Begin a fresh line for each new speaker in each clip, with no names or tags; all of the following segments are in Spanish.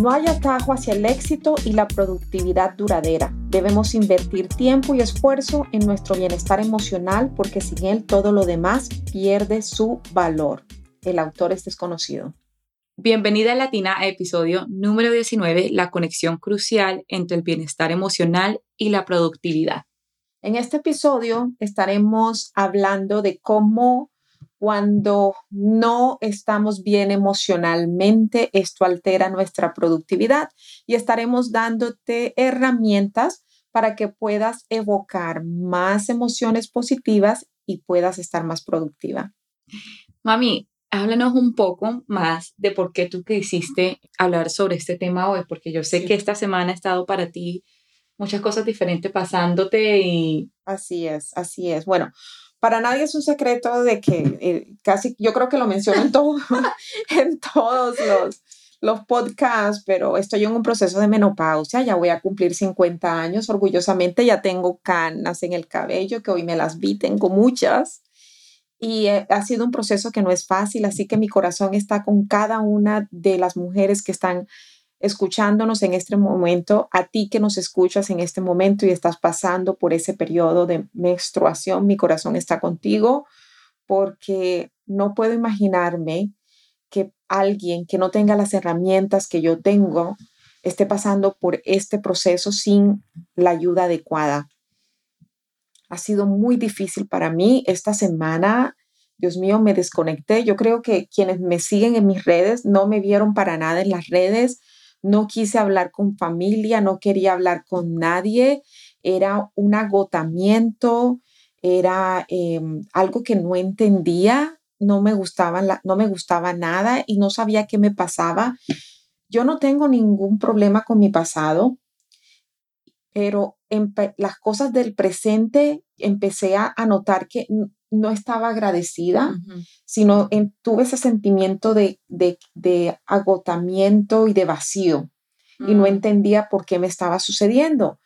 No hay atajo hacia el éxito y la productividad duradera. Debemos invertir tiempo y esfuerzo en nuestro bienestar emocional porque sin él todo lo demás pierde su valor. El autor es desconocido.
Bienvenida a Latina a episodio número 19, la conexión crucial entre el bienestar emocional y la productividad.
En este episodio estaremos hablando de cómo cuando no estamos bien emocionalmente, esto altera nuestra productividad y estaremos dándote herramientas para que puedas evocar más emociones positivas y puedas estar más productiva.
Mami, háblanos un poco más de por qué tú quisiste hablar sobre este tema hoy, porque yo sé que esta semana ha estado para ti muchas cosas diferentes pasándote y...
Así es, así es. Bueno, para nadie es un secreto de que eh, casi, yo creo que lo menciono en, todo, en todos los, los podcasts, pero estoy en un proceso de menopausia, ya voy a cumplir 50 años, orgullosamente ya tengo canas en el cabello, que hoy me las vi, tengo muchas. Y eh, ha sido un proceso que no es fácil, así que mi corazón está con cada una de las mujeres que están escuchándonos en este momento, a ti que nos escuchas en este momento y estás pasando por ese periodo de menstruación, mi corazón está contigo porque no puedo imaginarme que alguien que no tenga las herramientas que yo tengo esté pasando por este proceso sin la ayuda adecuada. Ha sido muy difícil para mí esta semana. Dios mío, me desconecté. Yo creo que quienes me siguen en mis redes no me vieron para nada en las redes no quise hablar con familia, no quería hablar con nadie, era un agotamiento, era em, algo que no entendía, no me, gustaba no me gustaba nada y no sabía qué me pasaba. Yo no tengo ningún problema con mi pasado, pero las cosas del presente empecé a, notar que no estaba agradecida, sino tuve ese sentimiento de, agotamiento y de vacío y no mm. entendía por qué me estaba sucediendo.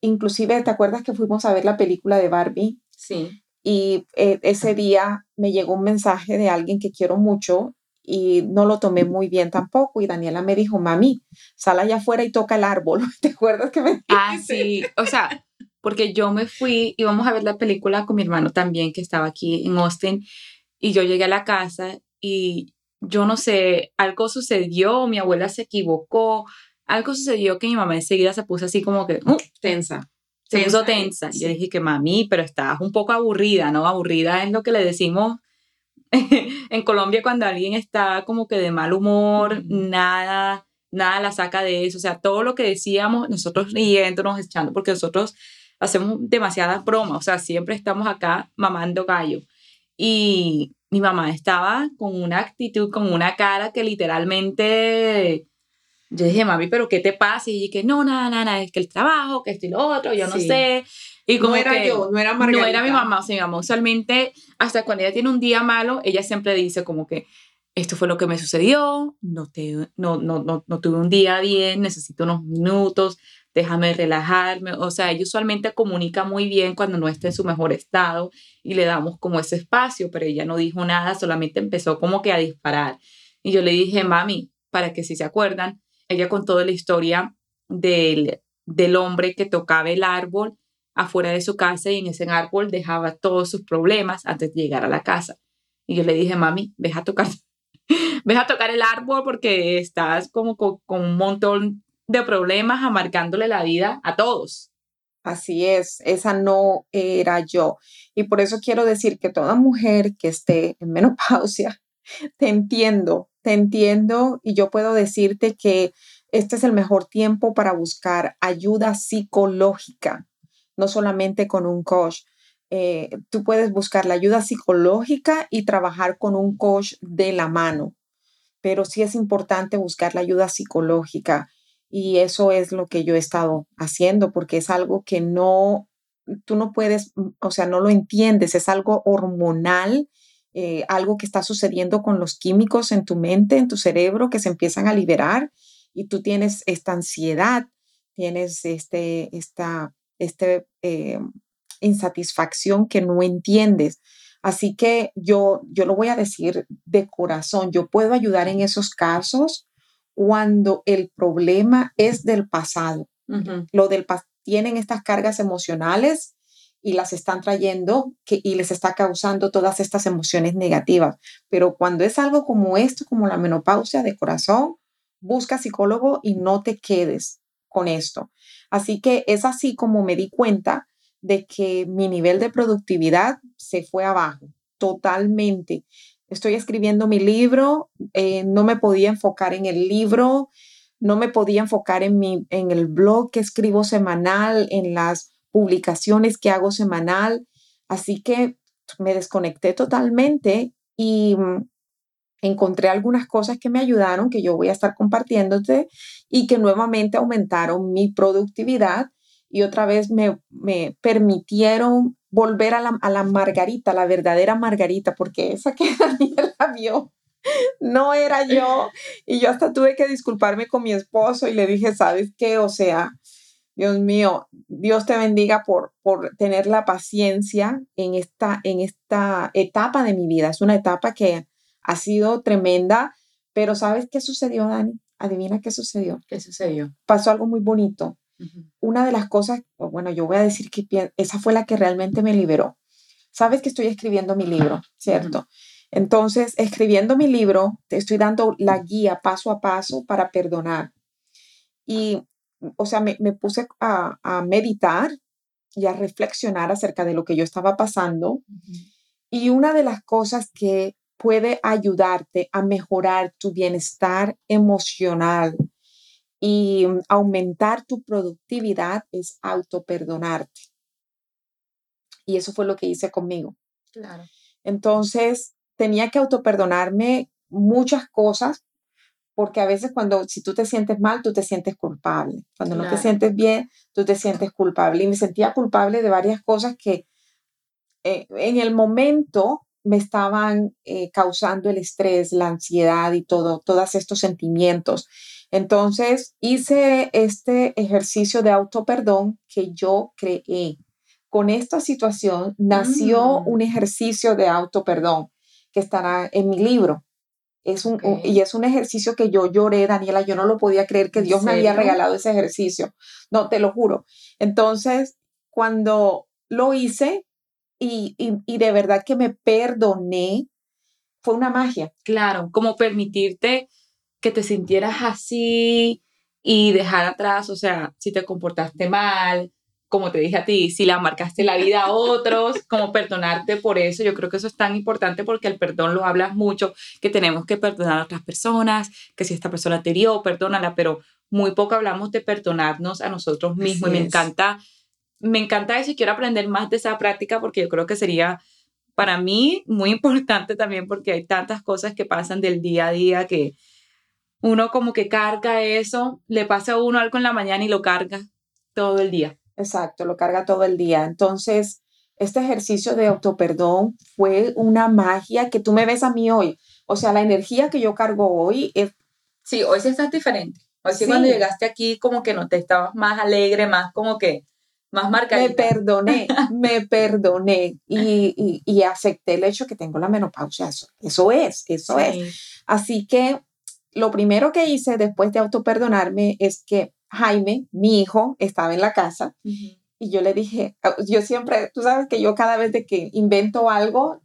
Inclusive, ¿te acuerdas que fuimos a ver la película de Barbie?
Sí.
Y eh, ese día me llegó un mensaje de alguien que quiero mucho y no lo tomé muy bien tampoco. Y Daniela me dijo, mami, sal allá afuera y toca el árbol. ¿Te acuerdas que me
Ah, sí. O sea, porque yo me fui, y vamos a ver la película con mi hermano también, que estaba aquí en Austin, y yo llegué a la casa y yo no sé, algo sucedió, mi abuela se equivocó, algo sucedió que mi mamá enseguida se puso así como que, uh, tensa. Se puso tensa. Y yo dije que mami, pero estás un poco aburrida, ¿no? Aburrida es lo que le decimos en Colombia cuando alguien está como que de mal humor, nada, nada la saca de eso. O sea, todo lo que decíamos, nosotros riéndonos, echando, porque nosotros hacemos demasiadas bromas, o sea, siempre estamos acá mamando gallo. Y mi mamá estaba con una actitud, con una cara que literalmente, yo dije, mami, pero ¿qué te pasa? Y dije, no, nada, nada, es que el trabajo, que esto y lo otro, yo no sé. Y como
no era yo, no era Margarita.
No era mi mamá, o sea, mi mamá usualmente, hasta cuando ella tiene un día malo, ella siempre dice como que, esto fue lo que me sucedió, no, te, no, no, no, no tuve un día bien, necesito unos minutos, déjame relajarme. O sea, ella usualmente comunica muy bien cuando no está en su mejor estado y le damos como ese espacio, pero ella no dijo nada, solamente empezó como que a disparar. Y yo le dije, mami, para que si se acuerdan, ella contó la historia del, del hombre que tocaba el árbol afuera de su casa y en ese árbol dejaba todos sus problemas antes de llegar a la casa. Y yo le dije, mami, deja tocar, a tocar el árbol porque estás como con un montón de problemas amargándole la vida a todos.
Así es, esa no era yo. Y por eso quiero decir que toda mujer que esté en menopausia, te entiendo, te entiendo y yo puedo decirte que este es el mejor tiempo para buscar ayuda psicológica, no solamente con un coach. Eh, tú puedes buscar la ayuda psicológica y trabajar con un coach de la mano, pero sí es importante buscar la ayuda psicológica Y eso es lo que yo he estado haciendo porque es algo que no, tú no puedes, mm, o sea, no lo entiendes, es algo hormonal, eh, algo que está sucediendo con los químicos en tu mente, en tu cerebro, que se empiezan a liberar y tú tienes esta ansiedad, tienes este, esta, este, eh, insatisfacción que no entiendes. Así que yo, yo lo voy a decir de corazón, yo puedo ayudar en esos casos cuando el problema es del pasado. Lo del tienen estas cargas emocionales y las están trayendo que, y les está causando todas estas emociones negativas. Pero cuando es algo como esto, como la menopausia de corazón, busca psicólogo y no te quedes con esto. Así que es así como me di cuenta de que mi nivel de productividad se fue abajo totalmente. Estoy escribiendo mi libro, eh, no me podía enfocar en el libro, no me podía enfocar en, mi, en el blog que escribo semanal, en las publicaciones que hago semanal. Así que me desconecté totalmente y mm, encontré algunas cosas que me ayudaron, que yo voy a estar compartiéndote y que nuevamente aumentaron mi productividad y otra vez me, me permitieron volver a la, a la, Margarita, la verdadera Margarita, porque esa que Daniela vio no era yo. Y yo hasta tuve que disculparme con mi esposo y le dije, ¿sabes qué? O sea, Dios mío, Dios te bendiga por, por tener la paciencia en esta, en esta etapa de mi vida. Es una etapa que ha sido tremenda, pero ¿sabes qué sucedió, Dani? Adivina qué sucedió.
¿Qué sucedió?
Pasó algo muy bonito una de las cosas, bueno, yo voy a decir que esa fue la que realmente me liberó. Sabes que estoy escribiendo mi libro, ¿cierto? Entonces, escribiendo mi libro, te estoy dando la guía paso a paso para perdonar. Y, o sea, me, puse a, meditar y a reflexionar acerca de lo que yo estaba pasando. Y una de las cosas que puede ayudarte a mejorar tu bienestar emocional y aumentar tu productividad es autoperdonarte. Y eso fue lo que hice conmigo.
Claro.
Entonces, tenía que autoperdonarme muchas cosas, porque a veces cuando, si tú te sientes mal, tú te sientes culpable. Cuando no te sientes bien, tú te sientes culpable. Y me sentía culpable de varias cosas que eh, en el momento me estaban eh, causando el estrés, la ansiedad y todo, todos estos sentimientos. Entonces hice este ejercicio de autoperdón que yo creé. Con esta situación nació mm. un ejercicio de autoperdón que estará en mi libro. Es un, y es un ejercicio que yo lloré, Daniela, yo no lo podía creer que Dios me había regalado ese ejercicio. No, te lo juro. Entonces, cuando lo hice y, y de verdad que me perdoné, fue una magia.
Claro, como permitirte que te sintieras así y dejar atrás, o sea, si te comportaste mal, como te dije a ti, si la marcaste la vida a otros, como perdonarte por eso. Yo creo que eso es tan importante porque el perdón lo hablas mucho, que tenemos que perdonar a otras personas, que si esta persona te hirió, perdónala, pero muy poco hablamos de perdonarnos a nosotros mismos. y me encanta, me encanta eso y quiero aprender más de esa práctica porque yo creo que sería para mí muy importante también porque hay tantas cosas que pasan del día a día que, uno como que carga eso, le pasa a uno algo en la mañana y lo carga todo el día.
Exacto, lo carga todo el día. Entonces, este ejercicio de autoperdón fue una magia que tú me ves a mí hoy. O sea, la energía que yo cargo hoy es...
Sí, hoy sí estás diferente. Hoy sí, cuando llegaste aquí como que no te estabas más alegre, más como que más marcada.
Me perdoné, me perdoné y, y, acepté el hecho que tengo la menopausia. Eso, eso es, eso es. Así que lo primero que hice después de autoperdonarme es que Jaime, mi hijo, estaba en la casa y yo le dije, ah, yo siempre, tú sabes que yo cada vez de que invento algo,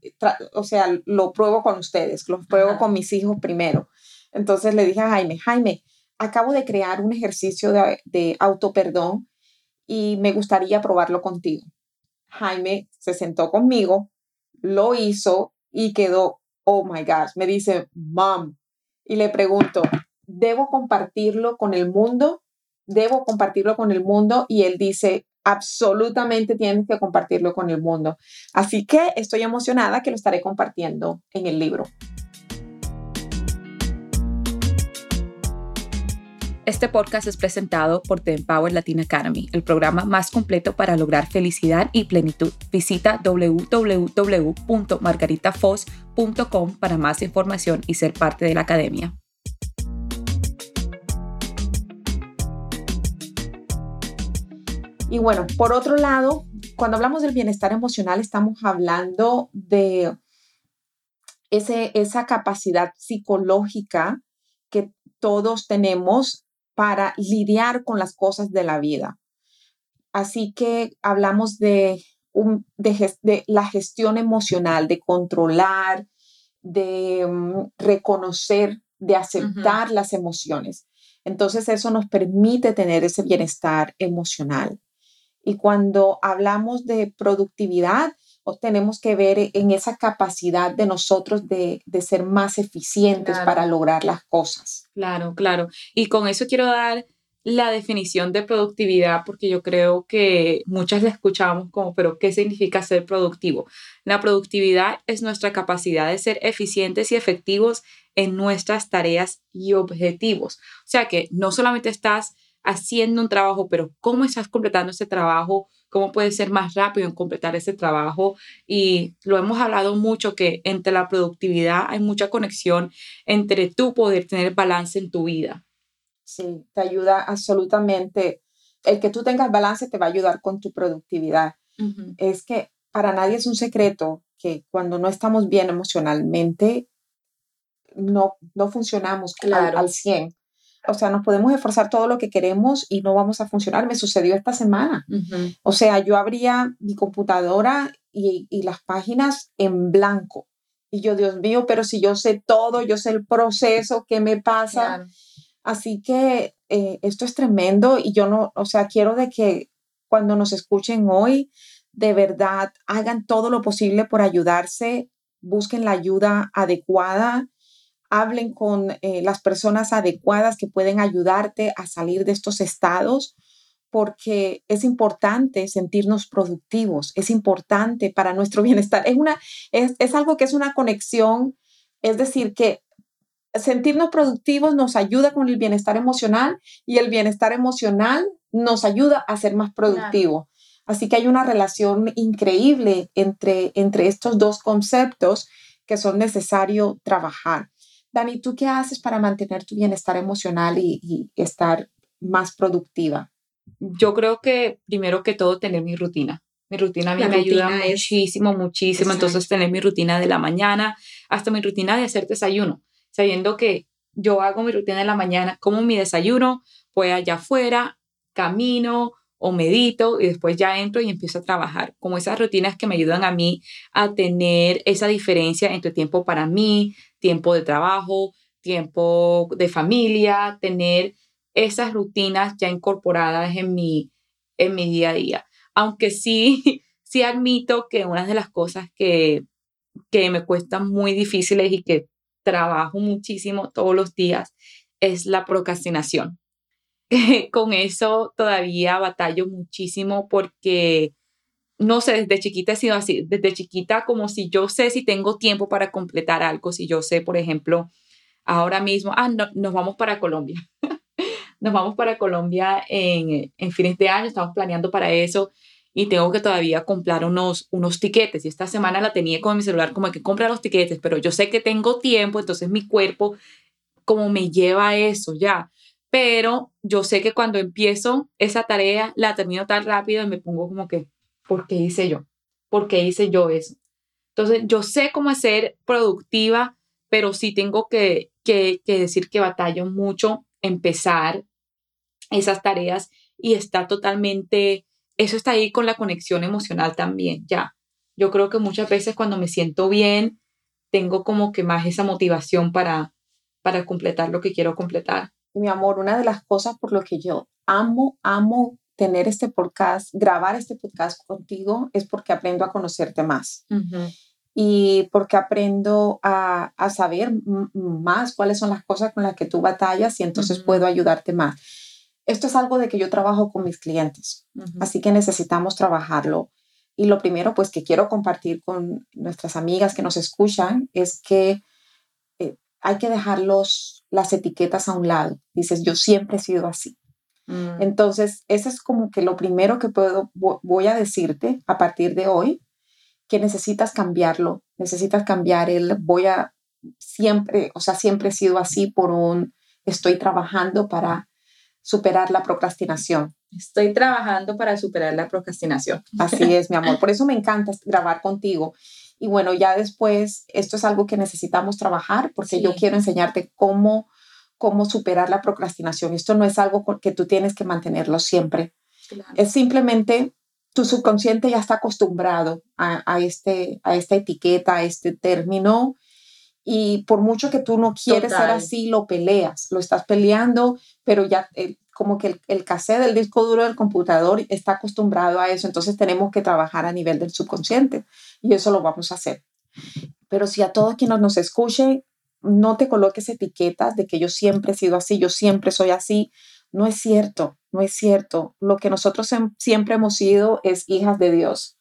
o sea, lo pruebo con ustedes, lo pruebo con mis hijos primero. Entonces le dije a Jaime, Jaime, acabo de crear un ejercicio de, de autoperdón y me gustaría probarlo contigo. Jaime se sentó conmigo, lo hizo y quedó, oh my gosh, me dice, mom, y le pregunto, ¿debo compartirlo con el mundo? ¿Debo compartirlo con el mundo? Y él dice, absolutamente tienes que compartirlo con el mundo. Así que estoy emocionada que lo estaré compartiendo en el libro.
Este podcast es presentado por The Empower Latin Academy, el programa más completo para lograr felicidad y plenitud. Visita www.margaritafoz.com para más información y ser parte de la academia.
Y bueno, por otro lado, cuando hablamos del bienestar emocional, estamos hablando de ese, esa capacidad psicológica que todos tenemos para lidiar con las cosas de la vida. Así que hablamos de, de, la gestión emocional, de controlar, de mm, reconocer, de aceptar las emociones. Entonces eso nos permite tener ese bienestar emocional. Y cuando hablamos de productividad, tenemos que ver en esa capacidad de nosotros de, ser más eficientes para lograr las cosas.
Claro, claro. Y con eso quiero dar la definición de productividad porque yo creo que muchas la escuchamos como, pero ¿qué significa ser productivo? La productividad es nuestra capacidad de ser eficientes y efectivos en nuestras tareas y objetivos. O sea que no solamente estás haciendo un trabajo, pero cómo estás completando ese trabajo, cómo puedes ser más rápido en completar ese trabajo. Y lo hemos hablado mucho que entre la productividad hay mucha conexión entre tú poder tener balance en tu vida.
Sí, te ayuda absolutamente. El que tú tengas balance te va a ayudar con tu productividad. Es que para nadie es un secreto que cuando no estamos bien emocionalmente, no, no funcionamos al, al 100 o sea, nos podemos esforzar todo lo que queremos y no vamos a funcionar. Me sucedió esta semana. O sea, yo abría mi computadora y, las páginas en blanco. Y yo, Dios mío, pero si yo sé todo, yo sé el proceso, ¿qué me pasa? Así que eh, esto es tremendo y yo no, o sea, quiero de que cuando nos escuchen hoy, de verdad hagan todo lo posible por ayudarse, busquen la ayuda adecuada hablen con eh, las personas adecuadas que pueden ayudarte a salir de estos estados, porque es importante sentirnos productivos, es importante para nuestro bienestar. Es, una, es, algo que es una conexión, es decir, que sentirnos productivos nos ayuda con el bienestar emocional y el bienestar emocional nos ayuda a ser más productivos. Así que hay una relación increíble entre, entre estos dos conceptos que son necesarios trabajar. Dani, ¿tú qué haces para mantener tu bienestar emocional y, estar más productiva?
Yo creo que primero que todo tener mi rutina. Mi rutina a mí me ayuda muchísimo, muchísimo. Entonces tener mi rutina de la mañana, hasta mi rutina de hacer desayuno, sabiendo que yo hago mi rutina de la mañana, como mi desayuno, voy allá afuera, camino o medito y después ya entro y empiezo a trabajar. Como esas rutinas que me ayudan a mí a tener esa diferencia entre tiempo para mí, tiempo de trabajo, tiempo de familia, tener esas rutinas ya incorporadas en mi, en mi día a día. Aunque sí, sí admito que una de las cosas que, que me cuestan muy difíciles y que trabajo muchísimo todos los días es la procrastinación. Con eso todavía batallo muchísimo porque no sé, desde chiquita he sido así, desde chiquita como si yo sé si tengo tiempo para completar algo, si yo sé, por ejemplo, ahora mismo, ah, no, nos vamos para Colombia. nos vamos para Colombia en, en, fines de año, estamos planeando para eso y tengo que todavía comprar unos, unos tiquetes. Y esta semana la tenía con mi celular como que comprar los tiquetes, pero yo sé que tengo tiempo, entonces mi cuerpo como me lleva a eso ya. Pero yo sé que cuando empiezo esa tarea la termino tan rápido y me pongo como que, ¿por qué hice yo? ¿Por qué hice yo eso? Entonces, yo sé cómo ser productiva, pero sí tengo que, que, decir que batallo mucho empezar esas tareas y está totalmente, eso está ahí con la conexión emocional también, ya. Yo creo que muchas veces cuando me siento bien, tengo como que más esa motivación para, para completar lo que quiero completar.
Mi amor, una de las cosas por lo que yo amo, amo tener este podcast, grabar este podcast contigo, es porque aprendo a conocerte más. Y porque aprendo a, a, saber más cuáles son las cosas con las que tú batallas y entonces puedo ayudarte más. Esto es algo de que yo trabajo con mis clientes, así que necesitamos trabajarlo. Y lo primero, pues, que quiero compartir con nuestras amigas que nos escuchan es que hay que dejar los, las etiquetas a un lado. Dices, yo siempre he sido así.
Mm.
Entonces, eso es como que lo primero que puedo, vo- voy a decirte a partir de hoy, que necesitas cambiarlo, necesitas cambiar el voy a siempre, o sea, siempre he sido así por un, estoy trabajando para superar la procrastinación.
Estoy trabajando para superar la procrastinación.
Así es, mi amor. Por eso me encanta grabar contigo. Y bueno, ya después, esto es algo que necesitamos trabajar porque yo
Sí.
quiero enseñarte cómo, cómo superar la procrastinación. Esto no es algo que tú tienes que mantenerlo siempre. Es simplemente tu subconsciente ya está acostumbrado a, a este, a esta etiqueta, a este término. Y por mucho que tú no quieres ser
Total.
así, lo peleas, lo estás peleando, pero ya eh, como que el, el cassette del disco duro del computador está acostumbrado a eso. Entonces tenemos que trabajar a nivel del subconsciente y eso lo vamos a hacer. Pero si a todos quienes nos escuchen, no te coloques etiquetas de que yo siempre he sido así, yo siempre soy así. No es cierto, no es cierto. Lo que nosotros siempre hemos sido es hijas de Dios.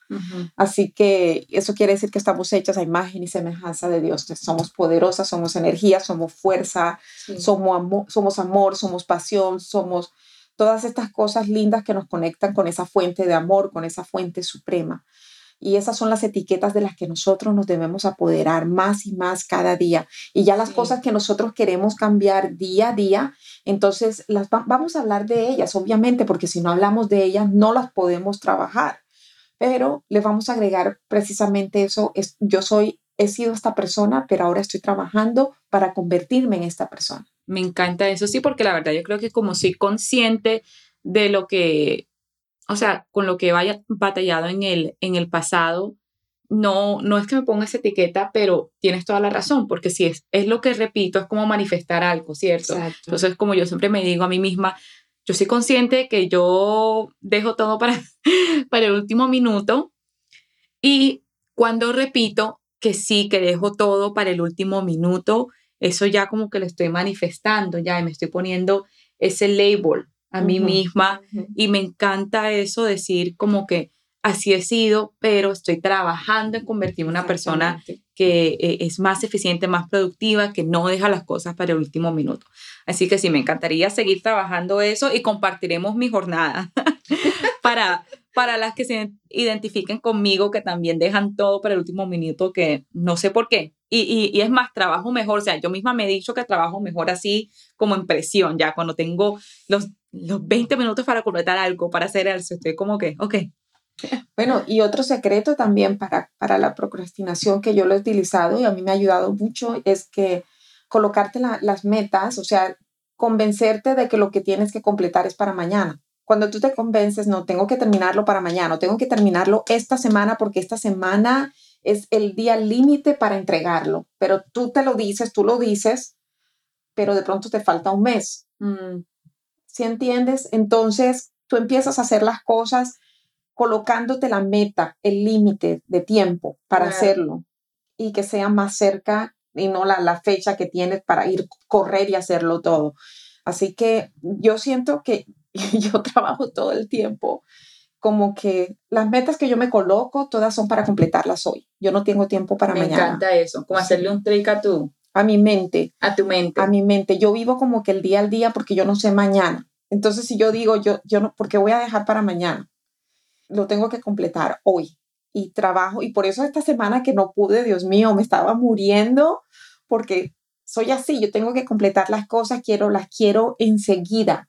Así que eso quiere decir que estamos hechas a imagen y semejanza de Dios. Entonces, somos poderosas, somos energía, somos fuerza,
Sí.
somos, amor, somos amor, somos pasión, somos todas estas cosas lindas que nos conectan con esa fuente de amor, con esa fuente suprema. Y esas son las etiquetas de las que nosotros nos debemos apoderar más y más cada día. Y ya las
Sí.
cosas que nosotros queremos cambiar día a día, entonces las va- vamos a hablar de ellas, obviamente, porque si no hablamos de ellas, no las podemos trabajar. Pero le vamos a agregar precisamente eso, es, yo soy, he sido esta persona, pero ahora estoy trabajando para convertirme en esta persona.
Me encanta eso, sí, porque la verdad yo creo que como soy consciente de lo que, o sea, con lo que vaya batallado en el, en el pasado, no, no es que me ponga esa etiqueta, pero tienes toda la razón, porque si es, es lo que repito, es como manifestar algo, ¿cierto? Entonces, como yo siempre me digo a mí misma, yo soy consciente que yo dejo todo para, para el último minuto y cuando repito que sí, que dejo todo para el último minuto, eso ya como que lo estoy manifestando, ya y me estoy poniendo ese label a mí misma y me encanta eso decir como que así he sido, pero estoy trabajando en convertirme en una persona que eh, es más eficiente, más productiva, que no deja las cosas para el último minuto. Así que sí, me encantaría seguir trabajando eso y compartiremos mi jornada para, para las que se identifiquen conmigo, que también dejan todo para el último minuto, que no sé por qué. Y, y, y es más, trabajo mejor, o sea, yo misma me he dicho que trabajo mejor así como en presión, ya cuando tengo los, los 20 minutos para completar algo, para hacer eso, estoy como que, ok,
Bueno, y otro secreto también para, para la procrastinación que yo lo he utilizado y a mí me ha ayudado mucho es que colocarte la- las metas, o sea, convencerte de que lo que tienes que completar es para mañana. Cuando tú te convences, no, tengo que terminarlo para mañana, o tengo que terminarlo esta semana porque esta semana es el día límite para entregarlo, pero tú te lo dices, tú lo dices, pero de pronto te falta un mes.
mm,
¿Sí entiendes? Entonces tú empiezas a hacer las cosas colocándote la meta, el límite de tiempo para
Claro.
hacerlo y que sea más cerca y no la, la fecha que tienes para ir correr y hacerlo todo. Así que yo siento que yo trabajo todo el tiempo como que las metas que yo me coloco todas son para completarlas hoy. Yo no tengo tiempo para
me
mañana.
encanta eso, como hacerle un trick a tu,
A mi mente,
a tu mente.
a mi mente. Yo vivo como que el día al día porque yo no sé mañana. Entonces, si yo digo, yo, yo no, porque voy a dejar para mañana? Lo tengo que completar hoy. Y trabajo, y por eso esta semana que no pude, Dios mío, me estaba muriendo porque soy así, yo tengo que completar las cosas, quiero, las quiero enseguida.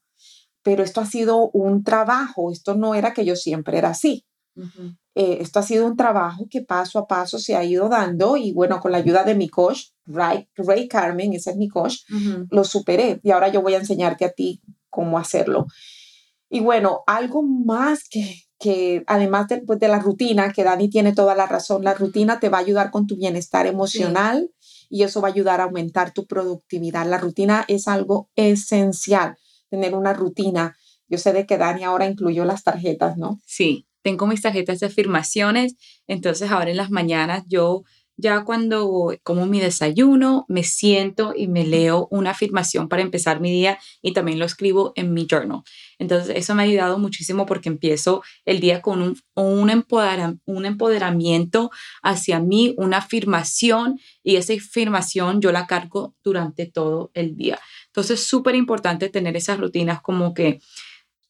Pero esto ha sido un trabajo, esto no era que yo siempre era así.
Ujú.
Eh, esto ha sido un trabajo que paso a paso se ha ido dando y bueno, con la ayuda de mi coach, Ray, Ray Carmen, ese es mi coach, lo superé y ahora yo voy a enseñarte a ti cómo hacerlo. Y bueno, algo más que, que además de, pues, de la rutina, que Dani tiene toda la razón, la rutina te va a ayudar con tu bienestar emocional y eso va a ayudar a aumentar tu productividad. La rutina es algo esencial, tener una rutina. Yo sé de que Dani ahora incluyó las tarjetas, ¿no?
Sí, tengo mis tarjetas de afirmaciones, entonces ahora en las mañanas yo ya cuando como mi desayuno, me siento y me leo una afirmación para empezar mi día y también lo escribo en mi journal. Entonces, eso me ha ayudado muchísimo porque empiezo el día con un, un, un empoderamiento hacia mí, una afirmación y esa afirmación yo la cargo durante todo el día. Entonces, es súper importante tener esas rutinas como que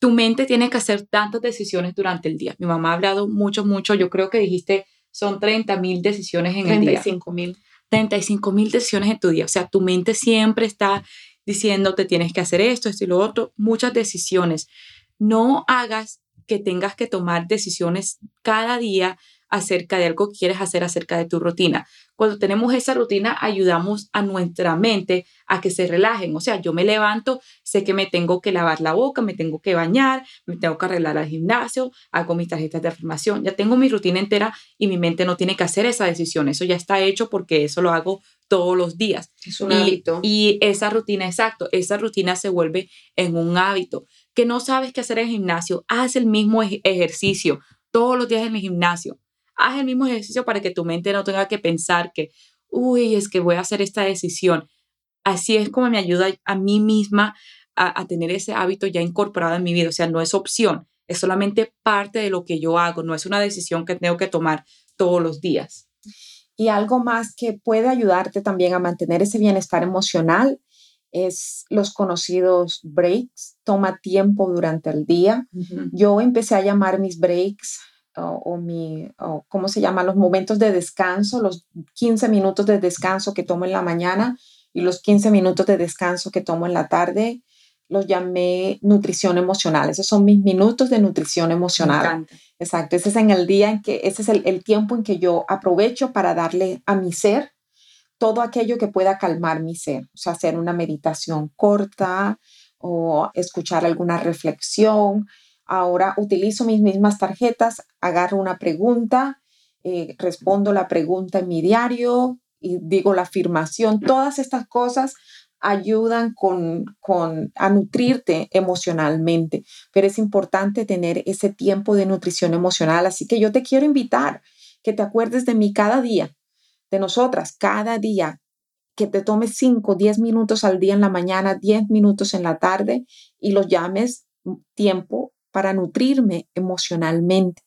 tu mente tiene que hacer tantas decisiones durante el día. Mi mamá ha hablado mucho, mucho, yo creo que dijiste son 30 mil decisiones en el día. 35
mil.
35 mil decisiones en tu día. O sea, tu mente siempre está diciendo, te tienes que hacer esto, esto y lo otro. Muchas decisiones. No hagas que tengas que tomar decisiones cada día acerca de algo que quieres hacer acerca de tu rutina. Cuando tenemos esa rutina, ayudamos a nuestra mente a que se relajen. O sea, yo me levanto, sé que me tengo que lavar la boca, me tengo que bañar, me tengo que arreglar al gimnasio, hago mis tarjetas de afirmación, ya tengo mi rutina entera y mi mente no tiene que hacer esa decisión. Eso ya está hecho porque eso lo hago todos los días.
Es un hábito.
Y esa rutina, exacto, esa rutina se vuelve en un hábito. Que no sabes qué hacer en el gimnasio, haz el mismo ejercicio todos los días en el gimnasio haz el mismo ejercicio para que tu mente no tenga que pensar que, uy, es que voy a hacer esta decisión. Así es como me ayuda a mí misma a, tener ese hábito ya incorporado en mi vida. O sea, no es opción, es solamente parte de lo que yo hago, no es una decisión que tengo que tomar todos los días.
Y algo más que puede ayudarte también a mantener ese bienestar emocional es los conocidos breaks. Toma tiempo durante el día. Yo empecé a llamar mis breaks o, mi, ¿cómo se llama? Los momentos de descanso, los 15 minutos de descanso que tomo en la mañana y los 15 minutos de descanso que tomo en la tarde, los llamé nutrición emocional. Esos son mis minutos de nutrición emocional. Exacto, ese es en el día en que, ese es el, el tiempo en que yo aprovecho para darle a mi ser todo aquello que pueda calmar mi ser, o sea, hacer una meditación corta o escuchar alguna reflexión, Ahora utilizo mis mismas tarjetas, agarro una pregunta, eh, respondo la pregunta en mi diario y digo la afirmación. Todas estas cosas ayudan con, con, a nutrirte emocionalmente, pero es importante tener ese tiempo de nutrición emocional. Así que yo te quiero invitar que te acuerdes de mí cada día, de nosotras, cada día, que te tomes 5, 10 minutos al día en la mañana, 10 minutos en la tarde y los llames tiempo para nutrirme emocionalmente.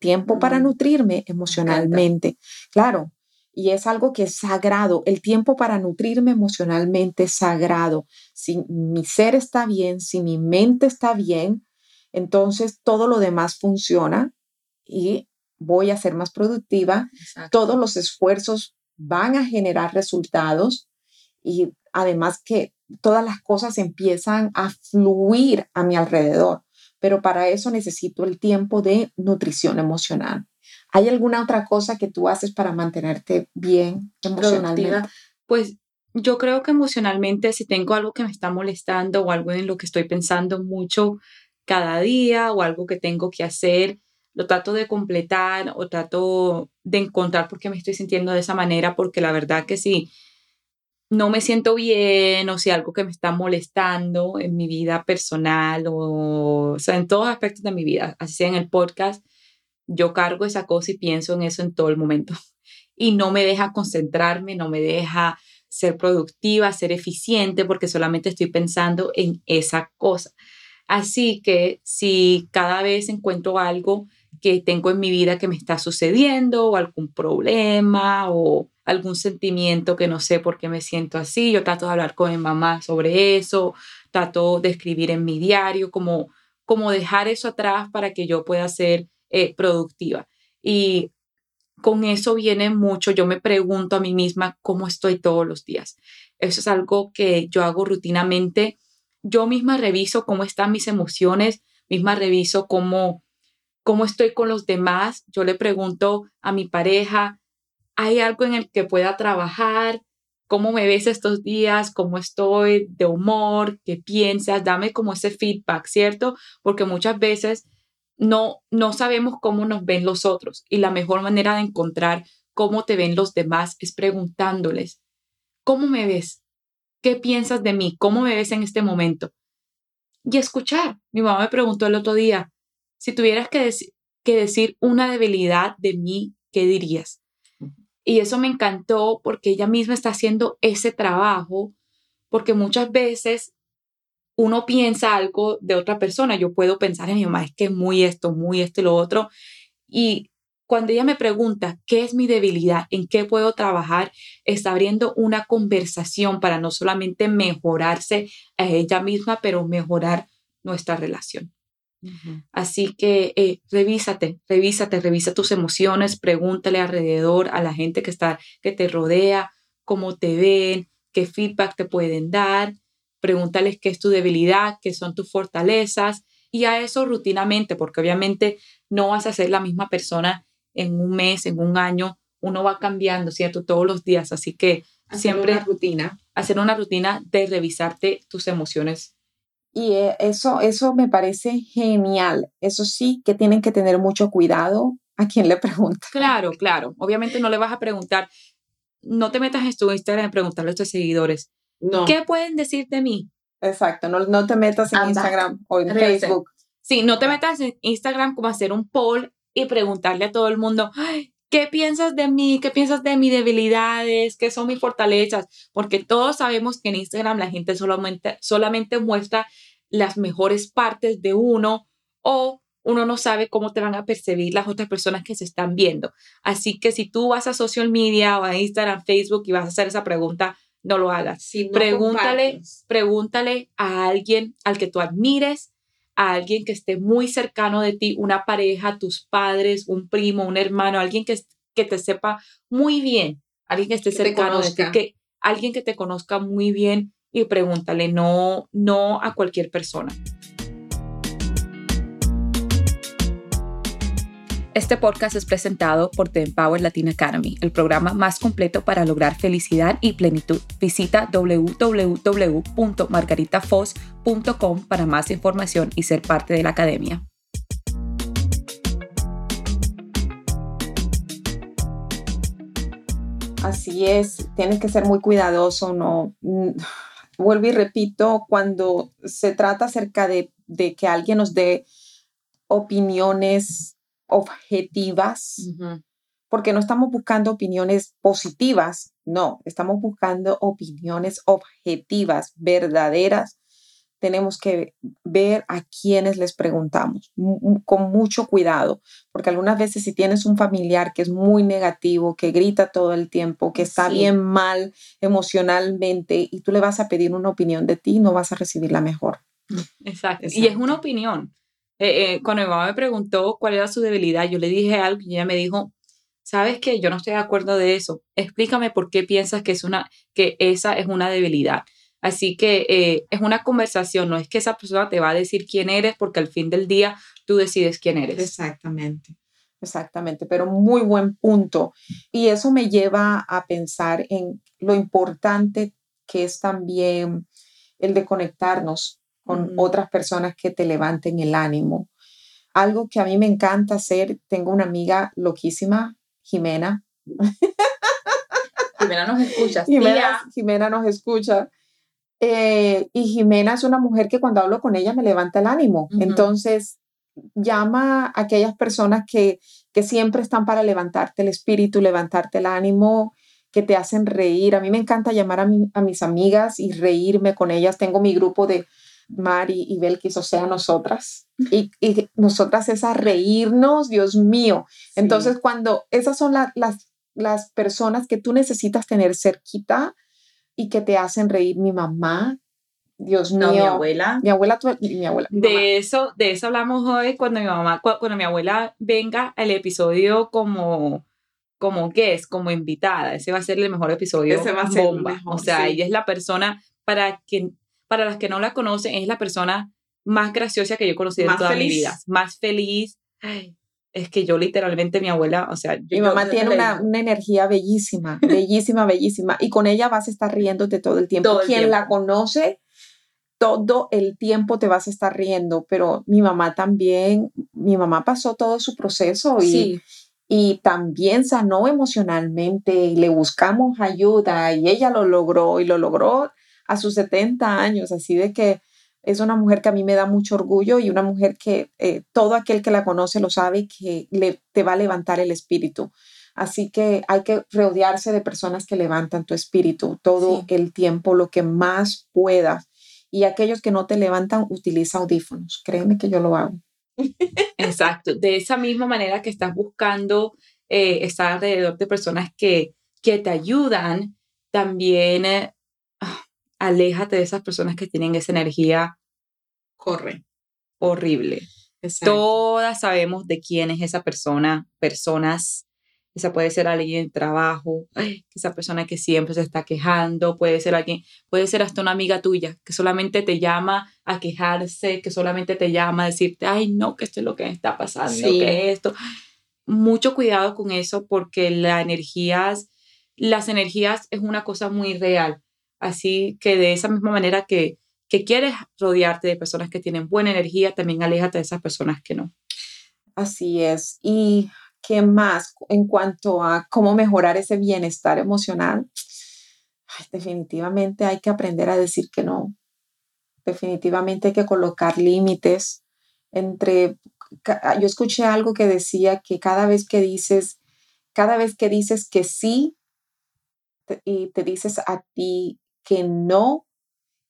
Tiempo para mm, nutrirme emocionalmente. Claro, y es algo que es sagrado. El tiempo para nutrirme emocionalmente es sagrado. Si mi ser está bien, si mi mente está bien, entonces todo lo demás funciona y voy a ser más productiva. Todos los esfuerzos van a generar resultados y además que todas las cosas empiezan a fluir a mi alrededor pero para eso necesito el tiempo de nutrición emocional. ¿Hay alguna otra cosa que tú haces para mantenerte bien emocionalmente?
Pues yo creo que emocionalmente si tengo algo que me está molestando o algo en lo que estoy pensando mucho cada día o algo que tengo que hacer, lo trato de completar o trato de encontrar por qué me estoy sintiendo de esa manera, porque la verdad que sí, no me siento bien o si algo que me está molestando en mi vida personal o, sea, en todos aspectos de mi vida, así en el podcast, yo cargo esa cosa y pienso en eso en todo el momento. Y no me deja concentrarme, no me deja ser productiva, ser eficiente, porque solamente estoy pensando en esa cosa. Así que si cada vez encuentro algo que tengo en mi vida que me está sucediendo o algún problema o algún sentimiento que no sé por qué me siento así. Yo trato de hablar con mi mamá sobre eso, trato de escribir en mi diario, como, como dejar eso atrás para que yo pueda ser eh, productiva. Y con eso viene mucho, yo me pregunto a mí misma cómo estoy todos los días. Eso es algo que yo hago rutinamente. Yo misma reviso cómo están mis emociones, misma reviso cómo, cómo estoy con los demás. Yo le pregunto a mi pareja, hay algo en el que pueda trabajar, cómo me ves estos días, cómo estoy de humor, qué piensas, dame como ese feedback, ¿cierto? Porque muchas veces no, no sabemos cómo nos ven los otros y la mejor manera de encontrar cómo te ven los demás es preguntándoles, ¿cómo me ves? ¿Qué piensas de mí? ¿Cómo me ves en este momento? Y escuchar. Mi mamá me preguntó el otro día, si tuvieras que, que decir una debilidad de mí, ¿qué dirías? Y eso me encantó porque ella misma está haciendo ese trabajo, porque muchas veces uno piensa algo de otra persona. Yo puedo pensar en mi mamá, es que es muy esto, muy esto y lo otro. Y cuando ella me pregunta qué es mi debilidad, en qué puedo trabajar, está abriendo una conversación para no solamente mejorarse a ella misma, pero mejorar nuestra relación. Así que eh, revísate, revísate, revisa tus emociones, pregúntale alrededor a la gente que está, que te rodea, cómo te ven, qué feedback te pueden dar, pregúntales qué es tu debilidad, qué son tus fortalezas y a eso rutinamente, porque obviamente no vas a ser la misma persona en un mes, en un año, uno va cambiando, ¿cierto? Todos los días, así que siempre
una rutina.
Hacer una rutina de revisarte tus emociones
y eh, eso, eso me parece genial. Eso sí que tienen que tener mucho cuidado a quien le pregunta.
Claro, claro. Obviamente no le vas a preguntar, no te metas en tu Instagram a preguntarle a tus seguidores. No. ¿Qué pueden decir de mí?
Exacto, no, no te metas en Instagram o en Facebook.
Sí, no te metas en Instagram como hacer un poll y preguntarle a todo el mundo, ¿qué piensas de mí? ¿Qué piensas de mis debilidades? ¿Qué son mis fortalezas? Porque todos sabemos que en Instagram la gente solamente, solamente muestra las mejores partes de uno o uno no sabe cómo te van a percibir las otras personas que se están viendo. Así que si tú vas a social media o a Instagram, Facebook y vas a hacer esa pregunta, no lo hagas. pregúntale, pregúntale a alguien al que tú admires, a alguien que esté muy cercano de ti, una pareja, tus padres, un primo, un hermano, alguien que, que te sepa muy bien, alguien que esté cercano de ti, que, alguien que te conozca muy bien y pregúntale, no, no a cualquier persona. Este podcast es presentado por The Empower Latin Academy, el programa más completo para lograr felicidad y plenitud. Visita www.margaritafos.com para más información y ser parte de la academia.
Así es, tienes que ser muy cuidadoso, no vuelvo y repito, cuando se trata acerca de, de que alguien nos dé opiniones objetivas, porque no estamos buscando opiniones positivas, no, estamos buscando opiniones objetivas, verdaderas. Tenemos que ver a quienes les preguntamos con mucho cuidado, porque algunas veces si tienes un familiar que es muy negativo, que grita todo el tiempo, que está bien mal emocionalmente y tú le vas a pedir una opinión de ti, no vas a recibir la mejor.
Exacto. Y es una opinión. Eh, eh, cuando mi mamá me preguntó cuál era su debilidad, yo le dije algo y ella me dijo, sabes que yo no estoy de acuerdo de eso. Explícame por qué piensas que, es una, que esa es una debilidad. Así que eh, es una conversación, no es que esa persona te va a decir quién eres, porque al fin del día tú decides quién eres.
Exactamente, exactamente, pero muy buen punto. Y eso me lleva a pensar en lo importante que es también el de conectarnos con otras personas que te levanten el ánimo. Algo que a mí me encanta hacer, tengo una amiga loquísima, Jimena.
Jimena nos escucha.
Jimena, Jimena nos escucha. Eh, y Jimena es una mujer que cuando hablo con ella me levanta el ánimo. Entonces, llama a aquellas personas que, que siempre están para levantarte el espíritu, levantarte el ánimo, que te hacen reír. A mí me encanta llamar a, a mis amigas y reírme con ellas. Tengo mi grupo de Mari y Belkis, o sea, nosotras. Y, y nosotras es a reírnos, Dios mío. Entonces, cuando esas son las, las personas que tú necesitas tener cerquita y que te hacen reír, mi mamá, Dios mío.
mi abuela.
Mi abuela, mi abuela.
de eso, de eso hablamos hoy cuando mi mamá, cuando mi abuela venga al episodio como, como guest, como invitada. Ese va a ser el mejor episodio.
Ese va a ser bomba.
o sea, ella es la persona para quien para las que no la conocen, es la persona más graciosa que yo he conocido en toda mi vida. Más feliz. es que yo literalmente, mi abuela, o sea...
mi mamá tiene una, una, energía bellísima, bellísima, bellísima. Y con ella vas a estar riéndote todo el tiempo. Todo Quien la conoce, todo el tiempo te vas a estar riendo. Pero mi mamá también, mi mamá pasó todo su proceso y... y también sanó emocionalmente y le buscamos ayuda y ella lo logró y lo logró a sus 70 años, así de que es una mujer que a mí me da mucho orgullo y una mujer que eh, todo aquel que la conoce lo sabe que le, te va a levantar el espíritu. Así que hay que rodearse de personas que levantan tu espíritu todo el tiempo, lo que más puedas. Y aquellos que no te levantan, utiliza audífonos. Créeme que yo lo hago.
Exacto. De esa misma manera que estás buscando eh, estar alrededor de personas que, que te ayudan, también eh, aléjate de esas personas que tienen esa energía. Corre. Horrible. Todas sabemos de quién es esa persona, personas. Esa puede ser alguien en trabajo, esa persona que siempre se está quejando, puede ser alguien, puede ser hasta una amiga tuya que solamente te llama a quejarse, que solamente te llama a decirte, ay, no, que esto es lo que me está pasando, que esto. Mucho cuidado con eso porque la energías, las energías es una cosa muy real. Así que de esa misma manera que que quieres rodearte de personas que tienen buena energía, también aléjate de esas personas que no.
Así es. ¿Y qué más en cuanto a cómo mejorar ese bienestar emocional? definitivamente hay que aprender a decir que no. Definitivamente hay que colocar límites entre... Yo escuché algo que decía que cada vez que dices, cada vez que dices que sí y te dices a ti que no,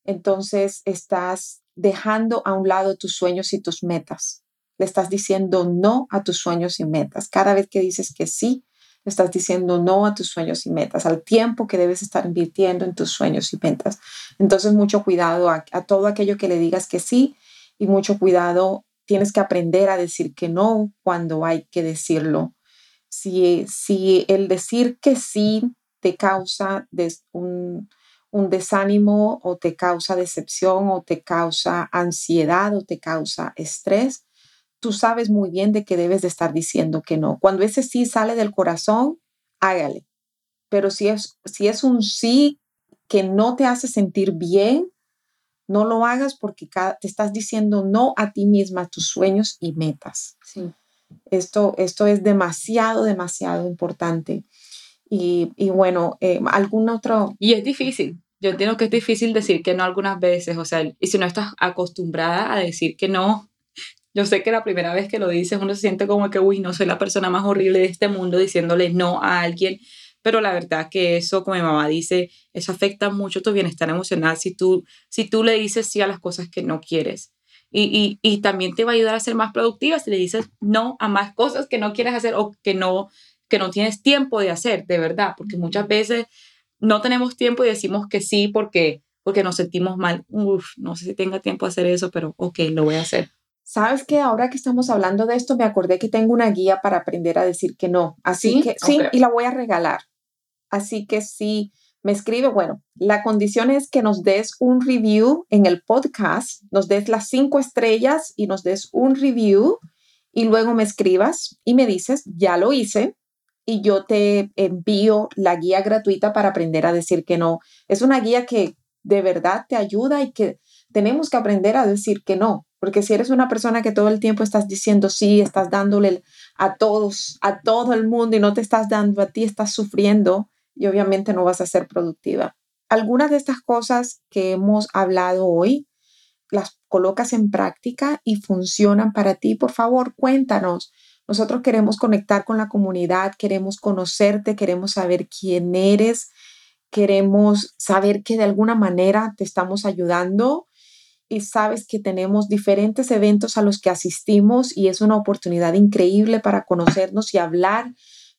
entonces estás dejando a un lado tus sueños y tus metas. Le estás diciendo no a tus sueños y metas. Cada vez que dices que sí, estás diciendo no a tus sueños y metas, al tiempo que debes estar invirtiendo en tus sueños y metas. Entonces, mucho cuidado a, todo aquello que le digas que sí y mucho cuidado. Tienes que aprender a decir que no cuando hay que decirlo. Si, si el decir que sí te causa un, un desánimo o te causa decepción o te causa ansiedad o te causa estrés, tú sabes muy bien de que debes de estar diciendo que no. Cuando ese sí sale del corazón, hágale. Pero si es, si es un sí que no te hace sentir bien, no lo hagas porque te estás diciendo no a ti misma, a tus sueños y metas. Sí. Esto, esto es demasiado, demasiado importante. Y, bueno, eh, algún otro...
Y es difícil. Yo entiendo que es difícil decir que no algunas veces, o sea, y si no estás acostumbrada a decir que no, yo sé que la primera vez que lo dices uno se siente como que, uy, no soy la persona más horrible de este mundo diciéndole no a alguien, pero la verdad que eso, como mi mamá dice, eso afecta mucho tu bienestar emocional si tú, si tú le dices sí a las cosas que no quieres. Y, y, y también te va a ayudar a ser más productiva si le dices no a más cosas que no quieres hacer o que no que no tienes tiempo de hacer, de verdad, porque muchas veces no tenemos tiempo y decimos que sí porque, porque nos sentimos mal. Uf, no sé si tenga tiempo de hacer eso, pero ok, lo voy a hacer.
Sabes que ahora que estamos hablando de esto, me acordé que tengo una guía para aprender a decir que no. Así que sí, y la voy a regalar. Así que sí, me escribe, bueno, la condición es que nos des un review en el podcast, nos des las cinco estrellas y nos des un review y luego me escribas y me dices, ya lo hice, y yo te envío la guía gratuita para aprender a decir que no. Es una guía que de verdad te ayuda y que tenemos que aprender a decir que no, porque si eres una persona que todo el tiempo estás diciendo sí, estás dándole a todos, a todo el mundo y no te estás dando a ti, estás sufriendo y obviamente no vas a ser productiva. Algunas de estas cosas que hemos hablado hoy, las colocas en práctica y funcionan para ti, por favor, cuéntanos nosotros queremos conectar con la comunidad, queremos conocerte, queremos saber quién eres, queremos saber que de alguna manera te estamos ayudando y sabes que tenemos diferentes eventos a los que asistimos y es una oportunidad increíble para conocernos y hablar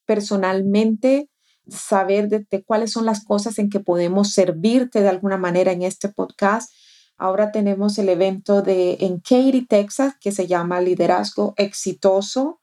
personalmente, saber de, cuáles son las cosas en que podemos servirte de alguna manera en este podcast. Ahora tenemos el evento de en Katy, Texas, que se llama Liderazgo Exitoso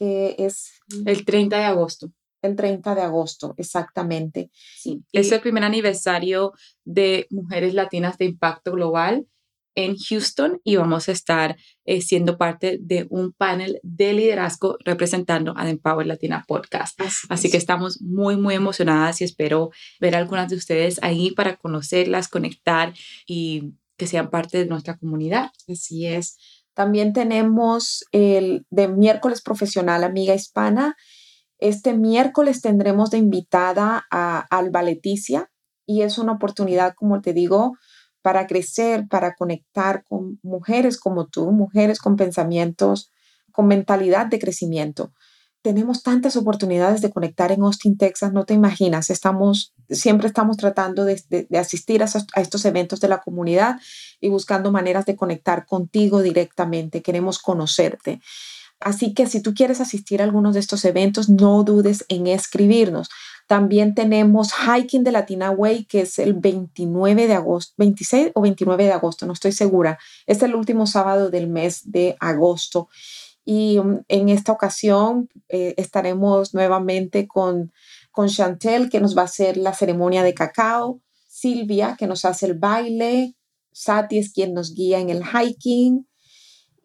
que es...
El 30 de agosto.
El 30 de agosto, exactamente.
Sí, es el primer aniversario de Mujeres Latinas de Impacto Global en Houston y vamos a estar eh, siendo parte de un panel de liderazgo representando a Empower Latina Podcast. Así, que estamos muy, muy emocionadas y espero ver a algunas de ustedes ahí para conocerlas, conectar y que sean parte de nuestra comunidad.
Así es. También tenemos el de miércoles profesional Amiga Hispana. Este miércoles tendremos de invitada a Alba Leticia y es una oportunidad, como te digo, para crecer, para conectar con mujeres como tú, mujeres con pensamientos, con mentalidad de crecimiento. Tenemos tantas oportunidades de conectar en Austin, Texas, no te imaginas, estamos, siempre estamos tratando de, asistir a, estos eventos de la comunidad y buscando maneras de conectar contigo directamente, queremos conocerte. Así que si tú quieres asistir a algunos de estos eventos, no dudes en escribirnos. También tenemos Hiking de Latina Way, que es el 29 de agosto, 26 o 29 de agosto, no estoy segura. Es el último sábado del mes de agosto. Y um, en esta ocasión eh, estaremos nuevamente con, con Chantel, que nos va a hacer la ceremonia de cacao, Silvia, que nos hace el baile, Sati es quien nos guía en el hiking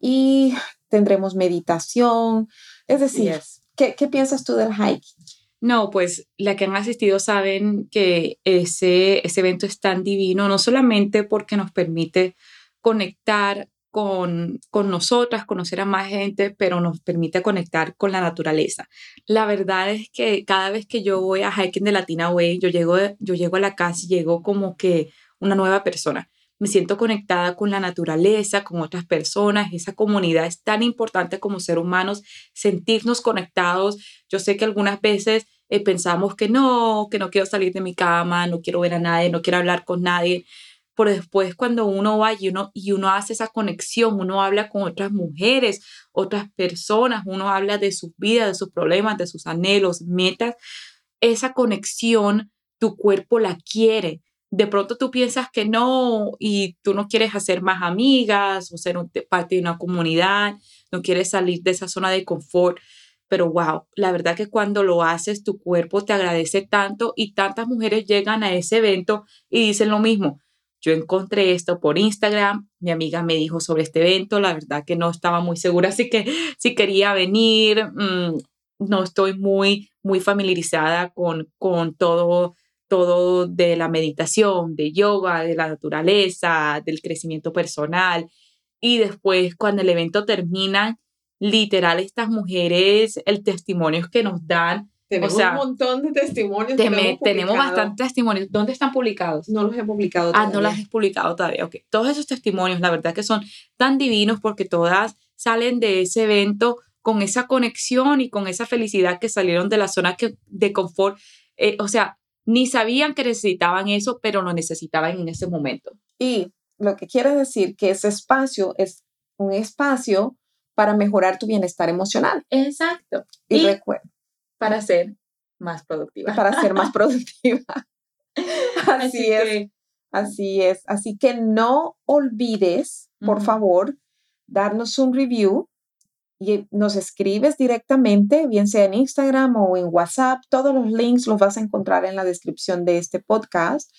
y tendremos meditación. Es decir, ¿qué, ¿qué, piensas tú del hiking?
No, pues la que han asistido saben que ese, ese evento es tan divino, no solamente porque nos permite conectar con, con nosotras, conocer a más gente, pero nos permite conectar con la naturaleza. La verdad es que cada vez que yo voy a hiking de Latina Way, yo llego, yo llego a la casa y llego como que una nueva persona. Me siento conectada con la naturaleza, con otras personas. Esa comunidad es tan importante como ser humanos, sentirnos conectados. Yo sé que algunas veces eh, pensamos que no, que no quiero salir de mi cama, no quiero ver a nadie, no quiero hablar con nadie, pero después cuando uno va y uno, y uno hace esa conexión, uno habla con otras mujeres, otras personas, uno habla de sus vidas, de sus problemas, de sus anhelos, metas, esa conexión tu cuerpo la quiere. De pronto tú piensas que no y tú no quieres hacer más amigas o ser parte de una comunidad, no quieres salir de esa zona de confort, pero wow, la verdad que cuando lo haces tu cuerpo te agradece tanto y tantas mujeres llegan a ese evento y dicen lo mismo yo encontré esto por Instagram, mi amiga me dijo sobre este evento, la verdad que no estaba muy segura, así que si quería venir, mm, no estoy muy, muy familiarizada con, con todo, todo de la meditación, de yoga, de la naturaleza, del crecimiento personal. Y después, cuando el evento termina, literal, estas mujeres, el testimonio que nos dan,
tenemos un montón de testimonios.
tenemos bastantes testimonios. ¿Dónde están publicados?
No los he publicado
todavía. Ah, no las he publicado todavía. Ok. Todos esos testimonios, la verdad que son tan divinos porque todas salen de ese evento con esa conexión y con esa felicidad que salieron de la zona que, de confort. Eh, o sea, ni sabían que necesitaban eso, pero lo necesitaban en ese momento.
Y lo que quiere decir que ese espacio es un espacio para mejorar tu bienestar emocional.
Exacto.
Y, y recuerda
para ser más productiva.
Para ser más productiva. Así, es. Así es. Así que no olvides, por favor, darnos un review y nos escribes directamente, bien sea en Instagram o en WhatsApp. Todos los links los vas a encontrar en la descripción de este podcast.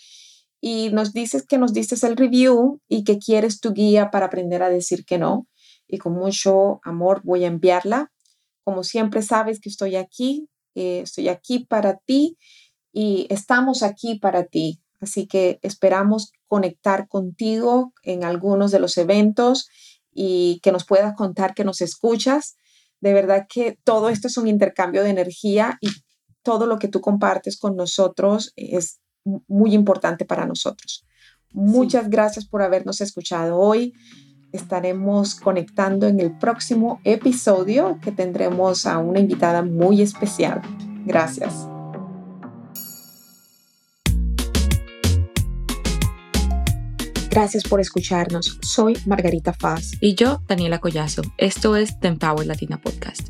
Y nos dices que nos dices el review y que quieres tu guía para aprender a decir que no. Y con mucho amor voy a enviarla como siempre sabes que estoy aquí, eh, estoy aquí para ti y estamos aquí para ti. Así que esperamos conectar contigo en algunos de los eventos y que nos puedas contar que nos escuchas. De verdad que todo esto es un intercambio de energía y todo lo que tú compartes con nosotros es muy importante para nosotros. Muchas gracias por habernos escuchado hoy estaremos conectando en el próximo episodio que tendremos a una invitada muy especial. Gracias. Gracias por escucharnos. Soy Margarita Faz.
Y yo, Daniela Collazo. Esto es The Empower Latina Podcast.